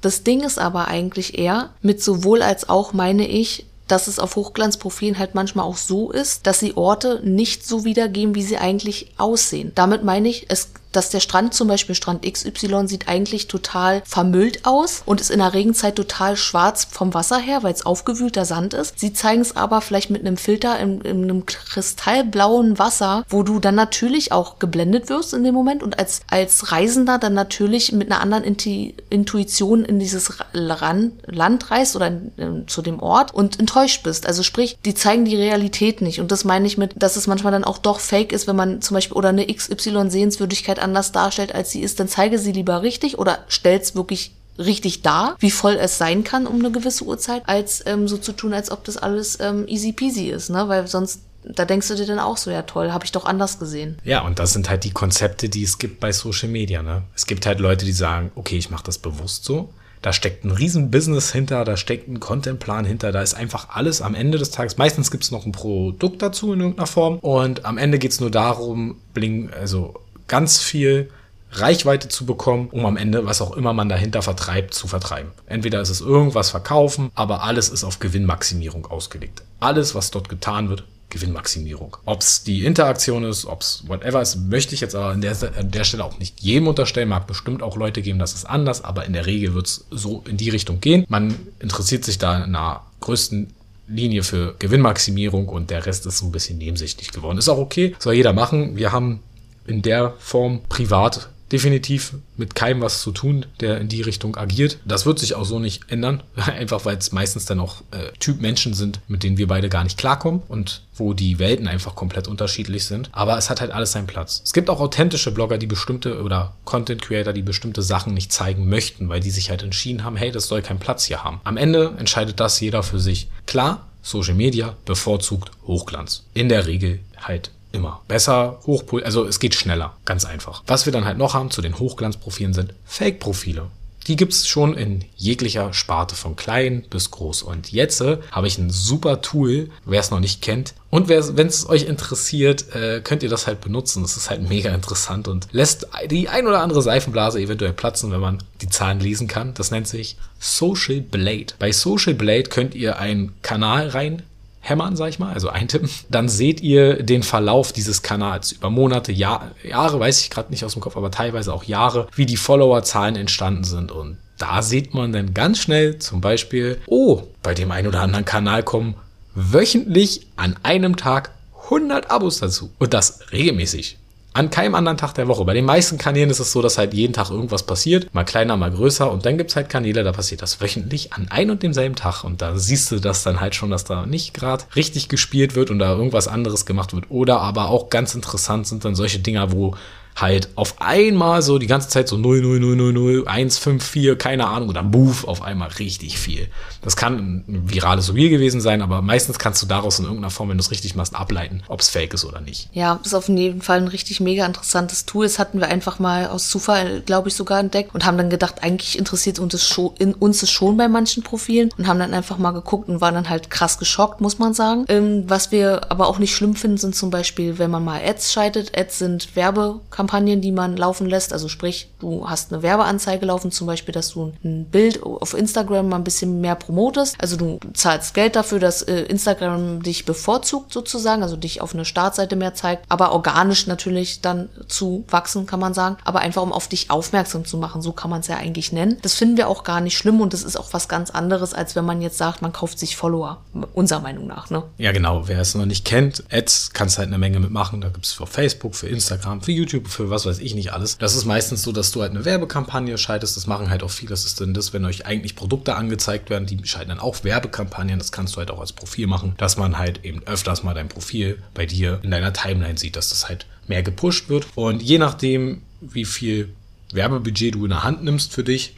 Das Ding ist aber eigentlich eher, mit sowohl als auch meine ich, dass es auf Hochglanzprofilen halt manchmal auch so ist, dass sie Orte nicht so wiedergeben, wie sie eigentlich aussehen. Damit meine ich, es dass der Strand zum Beispiel Strand XY sieht eigentlich total vermüllt aus und ist in der Regenzeit total schwarz vom Wasser her, weil es aufgewühlter Sand ist. Sie zeigen es aber vielleicht mit einem Filter in, in, einem kristallblauen Wasser, wo du dann natürlich auch geblendet wirst in dem Moment und als, als Reisender dann natürlich mit einer anderen Inti Intuition in dieses Ran Land reist oder in, in, zu dem Ort und enttäuscht bist. Also sprich, die zeigen die Realität nicht und das meine ich mit, dass es manchmal dann auch doch fake ist, wenn man zum Beispiel oder eine XY-Sehenswürdigkeit anders darstellt, als sie ist, dann zeige sie lieber richtig oder stell's wirklich richtig dar, wie voll es sein kann um eine gewisse Uhrzeit, als ähm, so zu tun, als ob das alles ähm, easy peasy ist, ne? Weil sonst da denkst du dir dann auch so, ja toll, habe ich doch anders gesehen. Ja, und das sind halt die Konzepte, die es gibt bei Social Media. Ne? Es gibt halt Leute, die sagen, okay, ich mache das bewusst so. Da steckt ein riesen Business hinter, da steckt ein Contentplan hinter, da ist einfach alles am Ende des Tages. Meistens gibt es noch ein Produkt dazu in irgendeiner Form. Und am Ende geht es nur darum, bling, also ganz viel Reichweite zu bekommen, um am Ende, was auch immer man dahinter vertreibt, zu vertreiben. Entweder ist es irgendwas verkaufen, aber alles ist auf Gewinnmaximierung ausgelegt. Alles, was dort getan wird, Gewinnmaximierung. Ob es die Interaktion ist, ob es whatever ist, möchte ich jetzt aber an der, an der Stelle auch nicht jedem unterstellen. Mag bestimmt auch Leute geben, das ist anders, aber in der Regel wird es so in die Richtung gehen. Man interessiert sich da in einer größten Linie für Gewinnmaximierung und der Rest ist so ein bisschen nebensächlich geworden. Ist auch okay, soll jeder machen. Wir haben in der Form privat definitiv mit keinem was zu tun, der in die Richtung agiert. Das wird sich auch so nicht ändern, (laughs) einfach weil es meistens dann auch äh, Typ Menschen sind, mit denen wir beide gar nicht klarkommen und wo die Welten einfach komplett unterschiedlich sind. Aber es hat halt alles seinen Platz. Es gibt auch authentische Blogger, die bestimmte oder Content Creator, die bestimmte Sachen nicht zeigen möchten, weil die sich halt entschieden haben, hey, das soll keinen Platz hier haben. Am Ende entscheidet das jeder für sich. Klar, Social Media bevorzugt Hochglanz. In der Regel halt immer. Besser, Hochpol, also es geht schneller, ganz einfach. Was wir dann halt noch haben zu den Hochglanzprofilen sind Fake-Profile. Die gibt's schon in jeglicher Sparte von klein bis groß. Und jetzt äh, habe ich ein super Tool, wer es noch nicht kennt. Und wenn es euch interessiert, äh, könnt ihr das halt benutzen. Das ist halt (laughs) mega interessant und lässt die ein oder andere Seifenblase eventuell platzen, wenn man die Zahlen lesen kann. Das nennt sich Social Blade. Bei Social Blade könnt ihr einen Kanal rein hämmern, sag ich mal, also eintippen, dann seht ihr den Verlauf dieses Kanals über Monate, Jahr, Jahre, weiß ich gerade nicht aus dem Kopf, aber teilweise auch Jahre, wie die Followerzahlen entstanden sind und da sieht man dann ganz schnell zum Beispiel, oh, bei dem einen oder anderen Kanal kommen wöchentlich an einem Tag 100 Abos dazu. Und das regelmäßig. An keinem anderen Tag der Woche. Bei den meisten Kanälen ist es so, dass halt jeden Tag irgendwas passiert. Mal kleiner, mal größer. Und dann gibt's halt Kanäle, da passiert das wöchentlich an ein und demselben Tag. Und da siehst du das dann halt schon, dass da nicht gerade richtig gespielt wird und da irgendwas anderes gemacht wird. Oder aber auch ganz interessant sind dann solche Dinger, wo halt auf einmal so die ganze Zeit so 0, 0, 0, 0, 0, 1, 5, 4, keine Ahnung, dann buff, auf einmal richtig viel. Das kann ein virales Reel gewesen sein, aber meistens kannst du daraus in irgendeiner Form, wenn du es richtig machst, ableiten, ob es fake ist oder nicht. Ja, ist auf jeden Fall ein richtig mega interessantes Tool. Das hatten wir einfach mal aus Zufall, glaube ich, sogar entdeckt und haben dann gedacht, eigentlich interessiert uns es schon, in uns es schon bei manchen Profilen und haben dann einfach mal geguckt und waren dann halt krass geschockt, muss man sagen. Ähm, was wir aber auch nicht schlimm finden, sind zum Beispiel, wenn man mal Ads schaltet. Ads sind Werbekampagnen Kampagnen, die man laufen lässt. Also sprich, du hast eine Werbeanzeige laufen, zum Beispiel, dass du ein Bild auf Instagram mal ein bisschen mehr promotest. Also du zahlst Geld dafür, dass äh, Instagram dich bevorzugt sozusagen, also dich auf eine Startseite mehr zeigt, aber organisch natürlich dann zu wachsen, kann man sagen. Aber einfach um auf dich aufmerksam zu machen, so kann man es ja eigentlich nennen. Das finden wir auch gar nicht schlimm und das ist auch was ganz anderes, als wenn man jetzt sagt, man kauft sich Follower, unserer Meinung nach. Ne? Ja, genau. Wer es noch nicht kennt, Ads kannst halt eine Menge mitmachen. Da gibt es für Facebook, für Instagram, für YouTube, für was weiß ich nicht alles. Das ist meistens so, dass du halt eine Werbekampagne schaltest. Das machen halt auch viele. Das ist denn das, wenn euch eigentlich Produkte angezeigt werden, die schalten dann auch Werbekampagnen. Das kannst du halt auch als Profil machen, dass man halt eben öfters mal dein Profil bei dir in deiner Timeline sieht, dass das halt mehr gepusht wird. Und je nachdem, wie viel Werbebudget du in der Hand nimmst für dich,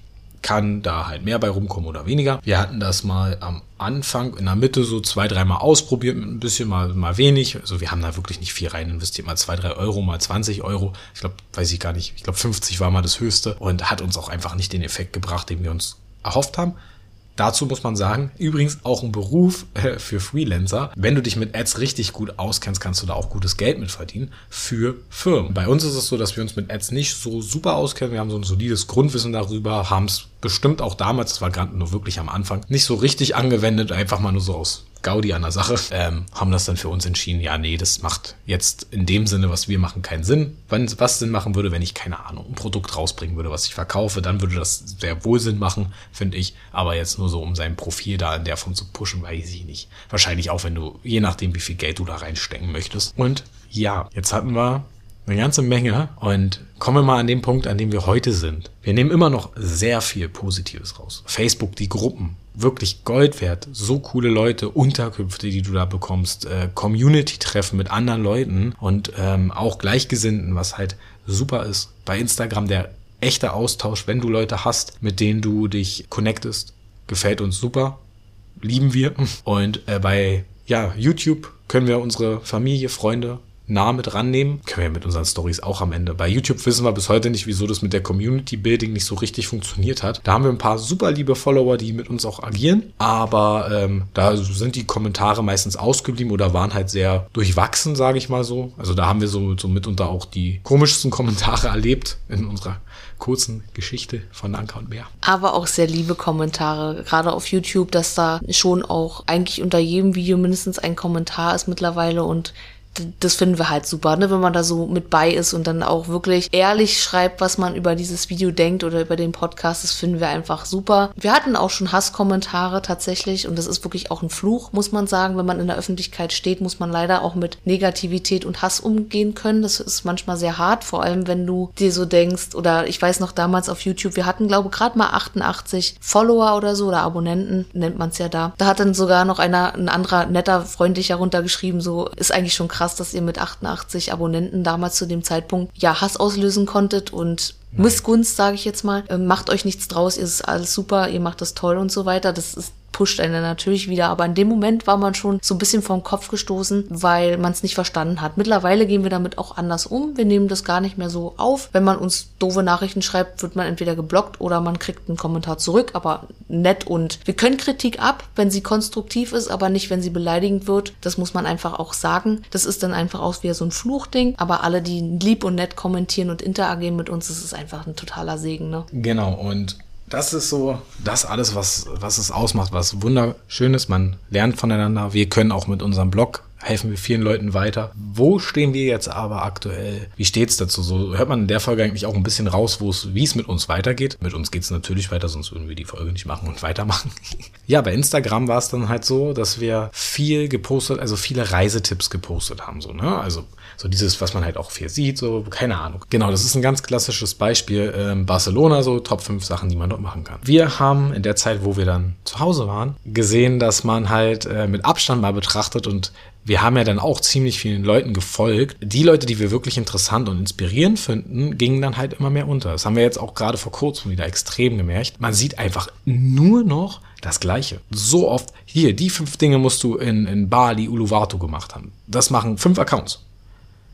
kann da halt mehr bei rumkommen oder weniger. Wir hatten das mal am Anfang in der Mitte so zwei, dreimal ausprobiert mit ein bisschen, mal, mal wenig. Also wir haben da wirklich nicht viel rein investiert. Mal zwei, drei Euro, mal 20 Euro. Ich glaube, weiß ich gar nicht. Ich glaube, 50 war mal das höchste und hat uns auch einfach nicht den Effekt gebracht, den wir uns erhofft haben. Dazu muss man sagen, übrigens auch ein Beruf (laughs) äh, für Freelancer. Wenn du dich mit Ads richtig gut auskennst, kannst du da auch gutes Geld mit verdienen für Firmen. Bei uns ist es so, dass wir uns mit Ads nicht so super auskennen. Wir haben so ein solides Grundwissen darüber, haben es bestimmt auch damals, das war gerade nur wirklich am Anfang, nicht so richtig angewendet, einfach mal nur so aus Gaudi an der Sache, ähm, haben das dann für uns entschieden, ja, nee, das macht jetzt in dem Sinne, was wir machen, keinen Sinn. Wenn was Sinn machen würde, wenn ich, keine Ahnung, ein Produkt rausbringen würde, was ich verkaufe, dann würde das sehr wohl Sinn machen, finde ich. Aber jetzt nur so, um sein Profil da in der Form zu pushen, weiß ich nicht. Wahrscheinlich auch, wenn du, je nachdem, wie viel Geld du da reinstecken möchtest. Und ja, jetzt hatten wir eine ganze Menge und kommen wir mal an den Punkt, an dem wir heute sind. Wir nehmen immer noch sehr viel Positives raus. Facebook, die Gruppen, wirklich Gold wert. So coole Leute, Unterkünfte, die du da bekommst, äh, Community-Treffen mit anderen Leuten und ähm, auch Gleichgesinnten, was halt super ist. Bei Instagram der echte Austausch, wenn du Leute hast, mit denen du dich connectest, gefällt uns super, lieben wir. Und äh, bei ja, YouTube können wir unsere Familie, Freunde, nah mit rannehmen. Können wir mit unseren Stories auch am Ende. Bei YouTube wissen wir bis heute nicht, wieso das mit der Community Building nicht so richtig funktioniert hat. Da haben wir ein paar super liebe Follower, die mit uns auch agieren. Aber ähm, da sind die Kommentare meistens ausgeblieben oder waren halt sehr durchwachsen, sage ich mal so. Also da haben wir so, so mitunter auch die komischsten Kommentare (laughs) erlebt in unserer kurzen Geschichte von Anker und Bär. Aber auch sehr liebe Kommentare, gerade auf YouTube, dass da schon auch eigentlich unter jedem Video mindestens ein Kommentar ist mittlerweile und das finden wir halt super, ne? wenn man da so mit bei ist und dann auch wirklich ehrlich schreibt, was man über dieses Video denkt oder über den Podcast. Das finden wir einfach super. Wir hatten auch schon Hasskommentare tatsächlich und das ist wirklich auch ein Fluch, muss man sagen. Wenn man in der Öffentlichkeit steht, muss man leider auch mit Negativität und Hass umgehen können. Das ist manchmal sehr hart, vor allem wenn du dir so denkst oder ich weiß noch damals auf YouTube, wir hatten glaube gerade mal 88 Follower oder so oder Abonnenten, nennt man es ja da. Da hat dann sogar noch einer, ein anderer netter, freundlicher runtergeschrieben, so ist eigentlich schon krass krass, dass ihr mit 88 Abonnenten damals zu dem Zeitpunkt ja Hass auslösen konntet und. Missgunst, sage ich jetzt mal. Ähm, macht euch nichts draus, ihr ist alles super, ihr macht das toll und so weiter. Das ist pusht einen natürlich wieder. Aber in dem Moment war man schon so ein bisschen vom Kopf gestoßen, weil man es nicht verstanden hat. Mittlerweile gehen wir damit auch anders um. Wir nehmen das gar nicht mehr so auf. Wenn man uns doofe Nachrichten schreibt, wird man entweder geblockt oder man kriegt einen Kommentar zurück, aber nett und wir können Kritik ab, wenn sie konstruktiv ist, aber nicht, wenn sie beleidigend wird. Das muss man einfach auch sagen. Das ist dann einfach auch wieder so ein Fluchding. Aber alle, die lieb und nett kommentieren und interagieren mit uns, das ist einfach ein totaler Segen. Ne? Genau. Und das ist so das alles, was, was es ausmacht, was wunderschön ist. Man lernt voneinander. Wir können auch mit unserem Blog helfen wir vielen Leuten weiter. Wo stehen wir jetzt aber aktuell? Wie steht's dazu? So hört man in der Folge eigentlich auch ein bisschen raus, es, wie es mit uns weitergeht. Mit uns geht's natürlich weiter, sonst würden wir die Folge nicht machen und weitermachen. (laughs) ja, bei Instagram war es dann halt so, dass wir viel gepostet, also viele Reisetipps gepostet haben, so, ne? Also so dieses, was man halt auch viel sieht, so, keine Ahnung. Genau, das ist ein ganz klassisches Beispiel. Ähm, Barcelona, so Top 5 Sachen, die man dort machen kann. Wir haben in der Zeit, wo wir dann zu Hause waren, gesehen, dass man halt äh, mit Abstand mal betrachtet und wir haben ja dann auch ziemlich vielen Leuten gefolgt. Die Leute, die wir wirklich interessant und inspirierend finden, gingen dann halt immer mehr unter. Das haben wir jetzt auch gerade vor kurzem wieder extrem gemerkt. Man sieht einfach nur noch das Gleiche. So oft, hier, die fünf Dinge musst du in, in Bali, Uluwatu gemacht haben. Das machen fünf Accounts.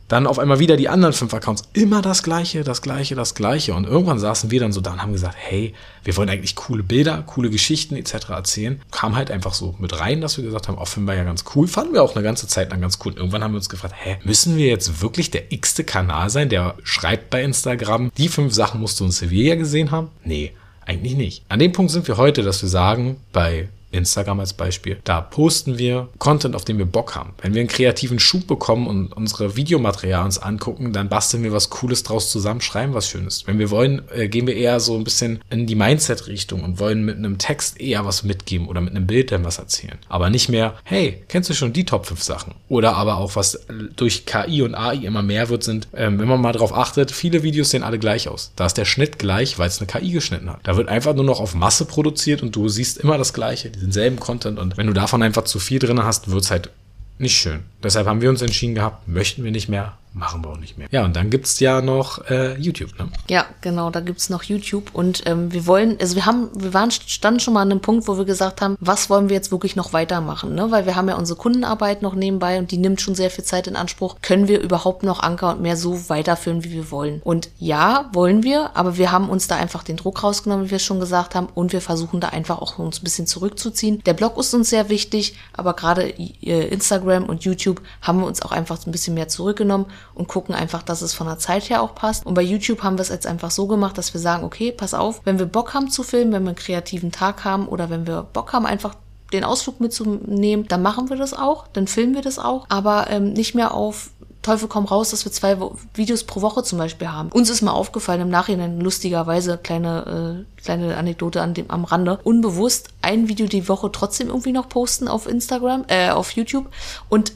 Dann auf einmal wieder die anderen fünf Accounts. Immer das Gleiche, das Gleiche, das Gleiche. Und irgendwann saßen wir dann so da und haben gesagt, hey, wir wollen eigentlich coole Bilder, coole Geschichten etc. erzählen. Kam halt einfach so mit rein, dass wir gesagt haben, finden wir ja ganz cool. Fanden wir auch eine ganze Zeit lang ganz cool. Und irgendwann haben wir uns gefragt, hä, müssen wir jetzt wirklich der x-te Kanal sein, der schreibt bei Instagram, die fünf Sachen musst du in Sevilla gesehen haben? Nee, eigentlich nicht. An dem Punkt sind wir heute, dass wir sagen, bei Instagram als Beispiel. Da posten wir Content, auf den wir Bock haben. Wenn wir einen kreativen Schub bekommen und unsere Videomaterial uns angucken, dann basteln wir was Cooles draus zusammen, schreiben was Schönes. Wenn wir wollen, äh, gehen wir eher so ein bisschen in die Mindset-Richtung und wollen mit einem Text eher was mitgeben oder mit einem Bild dann was erzählen. Aber nicht mehr, hey, kennst du schon die Top 5 Sachen? Oder aber auch, was durch KI und AI immer mehr wird, sind, ähm, wenn man mal drauf achtet, viele Videos sehen alle gleich aus. Da ist der Schnitt gleich, weil es eine KI geschnitten hat. Da wird einfach nur noch auf Masse produziert und du siehst immer das Gleiche denselben Content und wenn du davon einfach zu viel drin hast, wird es halt nicht schön. Deshalb haben wir uns entschieden gehabt, möchten wir nicht mehr, machen wir auch nicht mehr. Ja, und dann gibt's ja noch äh, YouTube, ne? Ja, genau, da gibt's noch YouTube. Und ähm, wir wollen, also wir haben, wir waren, standen schon mal an einem Punkt, wo wir gesagt haben, was wollen wir jetzt wirklich noch weitermachen, ne? Weil wir haben ja unsere Kundenarbeit noch nebenbei und die nimmt schon sehr viel Zeit in Anspruch. Können wir überhaupt noch Anker und mehr so weiterführen, wie wir wollen? Und ja, wollen wir, aber wir haben uns da einfach den Druck rausgenommen, wie wir es schon gesagt haben, und wir versuchen da einfach auch uns ein bisschen zurückzuziehen. Der Blog ist uns sehr wichtig, aber gerade äh, Instagram und YouTube haben wir uns auch einfach ein bisschen mehr zurückgenommen und gucken einfach, dass es von der Zeit her auch passt. Und bei YouTube haben wir es jetzt einfach so gemacht, dass wir sagen, okay, pass auf, wenn wir Bock haben zu filmen, wenn wir einen kreativen Tag haben oder wenn wir Bock haben, einfach den Ausflug mitzunehmen, dann machen wir das auch, dann filmen wir das auch, aber ähm, nicht mehr auf Teufel komm raus, dass wir zwei Videos pro Woche zum Beispiel haben. Uns ist mal aufgefallen im Nachhinein lustigerweise kleine äh, kleine Anekdote an dem am Rande unbewusst ein Video die Woche trotzdem irgendwie noch posten auf Instagram, äh, auf YouTube und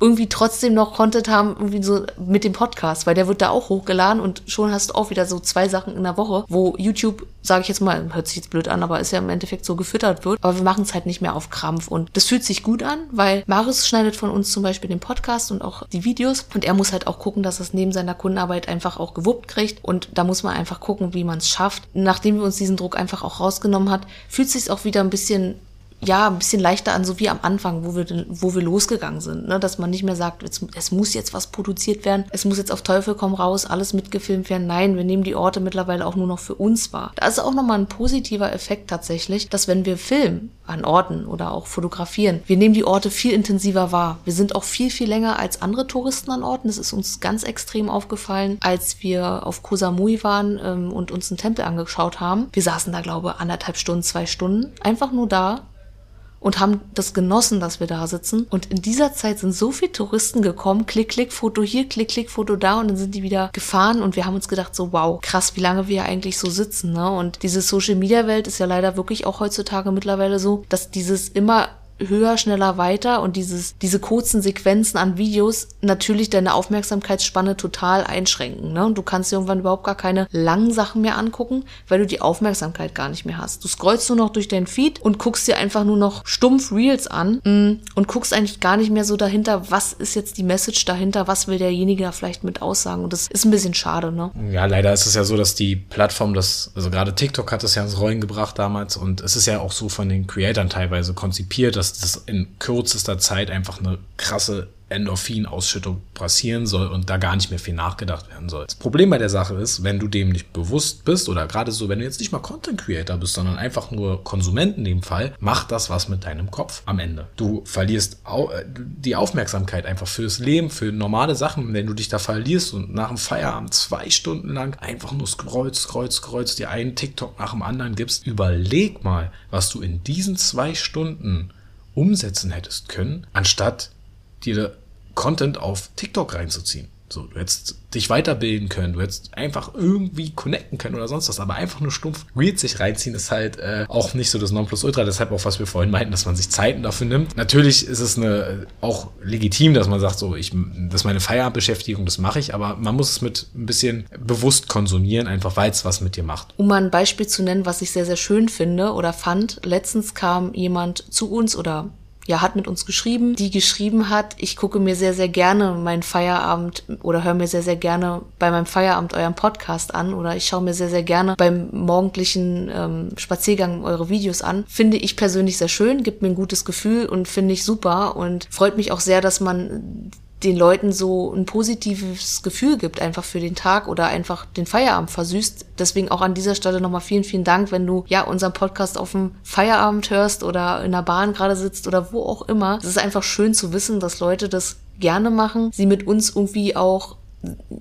irgendwie trotzdem noch Content haben, irgendwie so mit dem Podcast, weil der wird da auch hochgeladen und schon hast du auch wieder so zwei Sachen in der Woche, wo YouTube, sage ich jetzt mal, hört sich jetzt blöd an, aber ist ja im Endeffekt so gefüttert wird. Aber wir machen es halt nicht mehr auf Krampf und das fühlt sich gut an, weil Maris schneidet von uns zum Beispiel den Podcast und auch die Videos und er muss halt auch gucken, dass es neben seiner Kundenarbeit einfach auch gewuppt kriegt und da muss man einfach gucken, wie man es schafft. Nachdem wir uns diesen Druck einfach auch rausgenommen hat, fühlt sich auch wieder ein bisschen ja, ein bisschen leichter an, so wie am Anfang, wo wir, wo wir losgegangen sind, ne? dass man nicht mehr sagt, es, es muss jetzt was produziert werden, es muss jetzt auf Teufel komm raus, alles mitgefilmt werden. Nein, wir nehmen die Orte mittlerweile auch nur noch für uns wahr. Da ist auch nochmal ein positiver Effekt tatsächlich, dass wenn wir filmen an Orten oder auch fotografieren, wir nehmen die Orte viel intensiver wahr. Wir sind auch viel, viel länger als andere Touristen an Orten. Das ist uns ganz extrem aufgefallen, als wir auf Koh Samui waren ähm, und uns einen Tempel angeschaut haben. Wir saßen da, glaube ich, anderthalb Stunden, zwei Stunden, einfach nur da und haben das genossen, dass wir da sitzen. Und in dieser Zeit sind so viele Touristen gekommen, klick, klick, Foto hier, klick, klick, Foto da und dann sind die wieder gefahren und wir haben uns gedacht, so wow, krass, wie lange wir eigentlich so sitzen. Ne? Und diese Social-Media-Welt ist ja leider wirklich auch heutzutage mittlerweile so, dass dieses immer höher, schneller, weiter und dieses, diese kurzen Sequenzen an Videos natürlich deine Aufmerksamkeitsspanne total einschränken. Ne? Und du kannst dir irgendwann überhaupt gar keine langen Sachen mehr angucken, weil du die Aufmerksamkeit gar nicht mehr hast. Du scrollst nur noch durch dein Feed und guckst dir einfach nur noch stumpf Reels an mm, und guckst eigentlich gar nicht mehr so dahinter, was ist jetzt die Message dahinter, was will derjenige da vielleicht mit aussagen. Und das ist ein bisschen schade, ne? Ja, leider ist es ja so, dass die Plattform das, also gerade TikTok hat das ja ins Rollen gebracht damals und es ist ja auch so von den Creatoren teilweise konzipiert, dass das in kürzester Zeit einfach eine krasse Endorphinausschüttung passieren soll und da gar nicht mehr viel nachgedacht werden soll. Das Problem bei der Sache ist, wenn du dem nicht bewusst bist oder gerade so, wenn du jetzt nicht mal Content Creator bist, sondern einfach nur Konsument in dem Fall, macht das was mit deinem Kopf am Ende. Du verlierst äh, die Aufmerksamkeit einfach fürs Leben, für normale Sachen, wenn du dich da verlierst und nach dem Feierabend zwei Stunden lang einfach nur scrollst, scrollst, scrollst, dir einen TikTok nach dem anderen gibst. Überleg mal, was du in diesen zwei Stunden umsetzen hättest können, anstatt dir Content auf TikTok reinzuziehen. So, du hättest dich weiterbilden können, du hättest einfach irgendwie connecten können oder sonst was, aber einfach nur stumpf Reels sich reinziehen ist halt äh, auch nicht so das Nonplusultra, deshalb auch, was wir vorhin meinten, dass man sich Zeiten dafür nimmt. Natürlich ist es eine, auch legitim, dass man sagt, so, ich, das ist meine Feierabendbeschäftigung, das mache ich, aber man muss es mit ein bisschen bewusst konsumieren, einfach weil es was mit dir macht. Um mal ein Beispiel zu nennen, was ich sehr, sehr schön finde oder fand, letztens kam jemand zu uns oder ja, hat mit uns geschrieben, die geschrieben hat, ich gucke mir sehr, sehr gerne meinen Feierabend oder höre mir sehr, sehr gerne bei meinem Feierabend euren Podcast an oder ich schaue mir sehr, sehr gerne beim morgendlichen ähm, Spaziergang eure Videos an. Finde ich persönlich sehr schön, gibt mir ein gutes Gefühl und finde ich super und freut mich auch sehr, dass man den Leuten so ein positives Gefühl gibt, einfach für den Tag oder einfach den Feierabend versüßt. Deswegen auch an dieser Stelle nochmal vielen, vielen Dank, wenn du ja unseren Podcast auf dem Feierabend hörst oder in der Bahn gerade sitzt oder wo auch immer. Es ist einfach schön zu wissen, dass Leute das gerne machen, sie mit uns irgendwie auch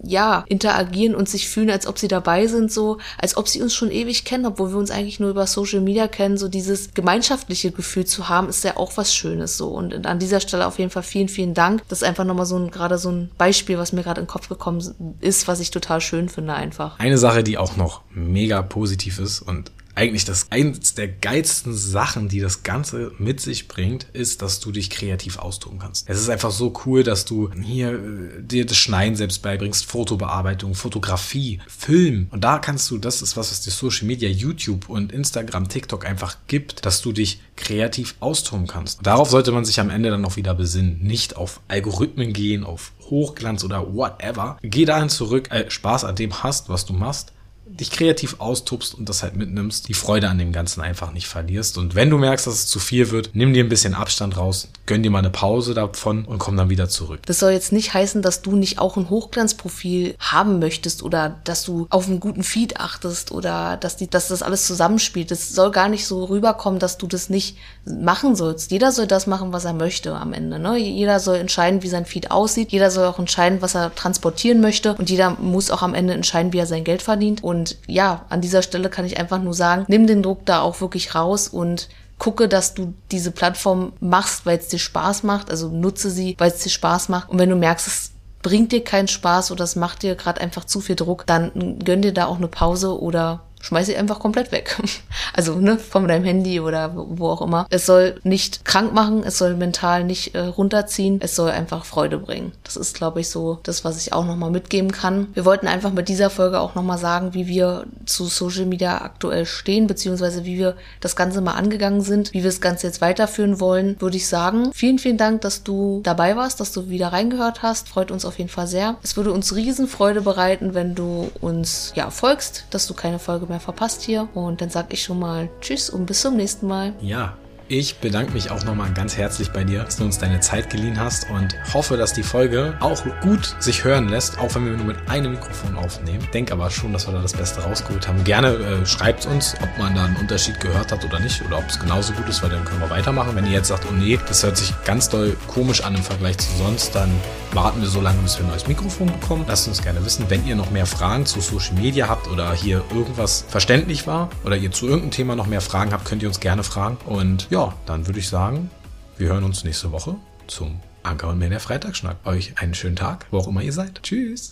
ja, interagieren und sich fühlen, als ob sie dabei sind, so, als ob sie uns schon ewig kennen, obwohl wir uns eigentlich nur über Social Media kennen, so dieses gemeinschaftliche Gefühl zu haben, ist ja auch was Schönes, so. Und an dieser Stelle auf jeden Fall vielen, vielen Dank. Das ist einfach nochmal so ein, gerade so ein Beispiel, was mir gerade in den Kopf gekommen ist, was ich total schön finde einfach. Eine Sache, die auch noch mega positiv ist und eigentlich das eins der geilsten Sachen, die das Ganze mit sich bringt, ist, dass du dich kreativ austoben kannst. Es ist einfach so cool, dass du hier äh, dir das Schneiden selbst beibringst, Fotobearbeitung, Fotografie, Film. Und da kannst du, das ist was, was dir Social Media, YouTube und Instagram, TikTok einfach gibt, dass du dich kreativ austoben kannst. Darauf sollte man sich am Ende dann noch wieder besinnen. Nicht auf Algorithmen gehen, auf Hochglanz oder whatever. Geh dahin zurück, äh, Spaß an dem hast, was du machst dich kreativ austobst und das halt mitnimmst, die Freude an dem Ganzen einfach nicht verlierst. Und wenn du merkst, dass es zu viel wird, nimm dir ein bisschen Abstand raus, gönn dir mal eine Pause davon und komm dann wieder zurück. Das soll jetzt nicht heißen, dass du nicht auch ein Hochglanzprofil haben möchtest oder dass du auf einen guten Feed achtest oder dass, die, dass das alles zusammenspielt. Das soll gar nicht so rüberkommen, dass du das nicht machen sollst. Jeder soll das machen, was er möchte am Ende. Ne? Jeder soll entscheiden, wie sein Feed aussieht. Jeder soll auch entscheiden, was er transportieren möchte. Und jeder muss auch am Ende entscheiden, wie er sein Geld verdient. Und und ja, an dieser Stelle kann ich einfach nur sagen, nimm den Druck da auch wirklich raus und gucke, dass du diese Plattform machst, weil es dir Spaß macht. Also nutze sie, weil es dir Spaß macht. Und wenn du merkst, es bringt dir keinen Spaß oder es macht dir gerade einfach zu viel Druck, dann gönn dir da auch eine Pause oder schmeiß sie einfach komplett weg. (laughs) Also, ne, von deinem Handy oder wo auch immer. Es soll nicht krank machen, es soll mental nicht äh, runterziehen, es soll einfach Freude bringen. Das ist, glaube ich, so das, was ich auch nochmal mitgeben kann. Wir wollten einfach mit dieser Folge auch nochmal sagen, wie wir zu Social Media aktuell stehen, beziehungsweise wie wir das Ganze mal angegangen sind, wie wir das Ganze jetzt weiterführen wollen, würde ich sagen. Vielen, vielen Dank, dass du dabei warst, dass du wieder reingehört hast. Freut uns auf jeden Fall sehr. Es würde uns Riesenfreude bereiten, wenn du uns ja folgst, dass du keine Folge mehr mehr verpasst hier. Und dann sage ich schon mal Tschüss und bis zum nächsten Mal. Ja, Ich bedanke mich auch nochmal ganz herzlich bei dir, dass du uns deine Zeit geliehen hast und hoffe, dass die Folge auch gut sich hören lässt, auch wenn wir nur mit einem Mikrofon aufnehmen. Denk aber schon, dass wir da das Beste rausgeholt haben. Gerne äh, schreibt uns, ob man da einen Unterschied gehört hat oder nicht oder ob es genauso gut ist, weil dann können wir weitermachen. Wenn ihr jetzt sagt, oh nee, das hört sich ganz doll komisch an im Vergleich zu sonst, dann warten wir so lange, bis wir ein neues Mikrofon bekommen. Lasst uns gerne wissen, wenn ihr noch mehr Fragen zu Social Media habt oder hier irgendwas verständlich war oder ihr zu irgendeinem Thema noch mehr Fragen habt, könnt ihr uns gerne fragen. Und ja, dann würde ich sagen, wir hören uns nächste Woche zum Anker und der Freitagsschnack. Euch einen schönen Tag, wo auch immer ihr seid. Tschüss.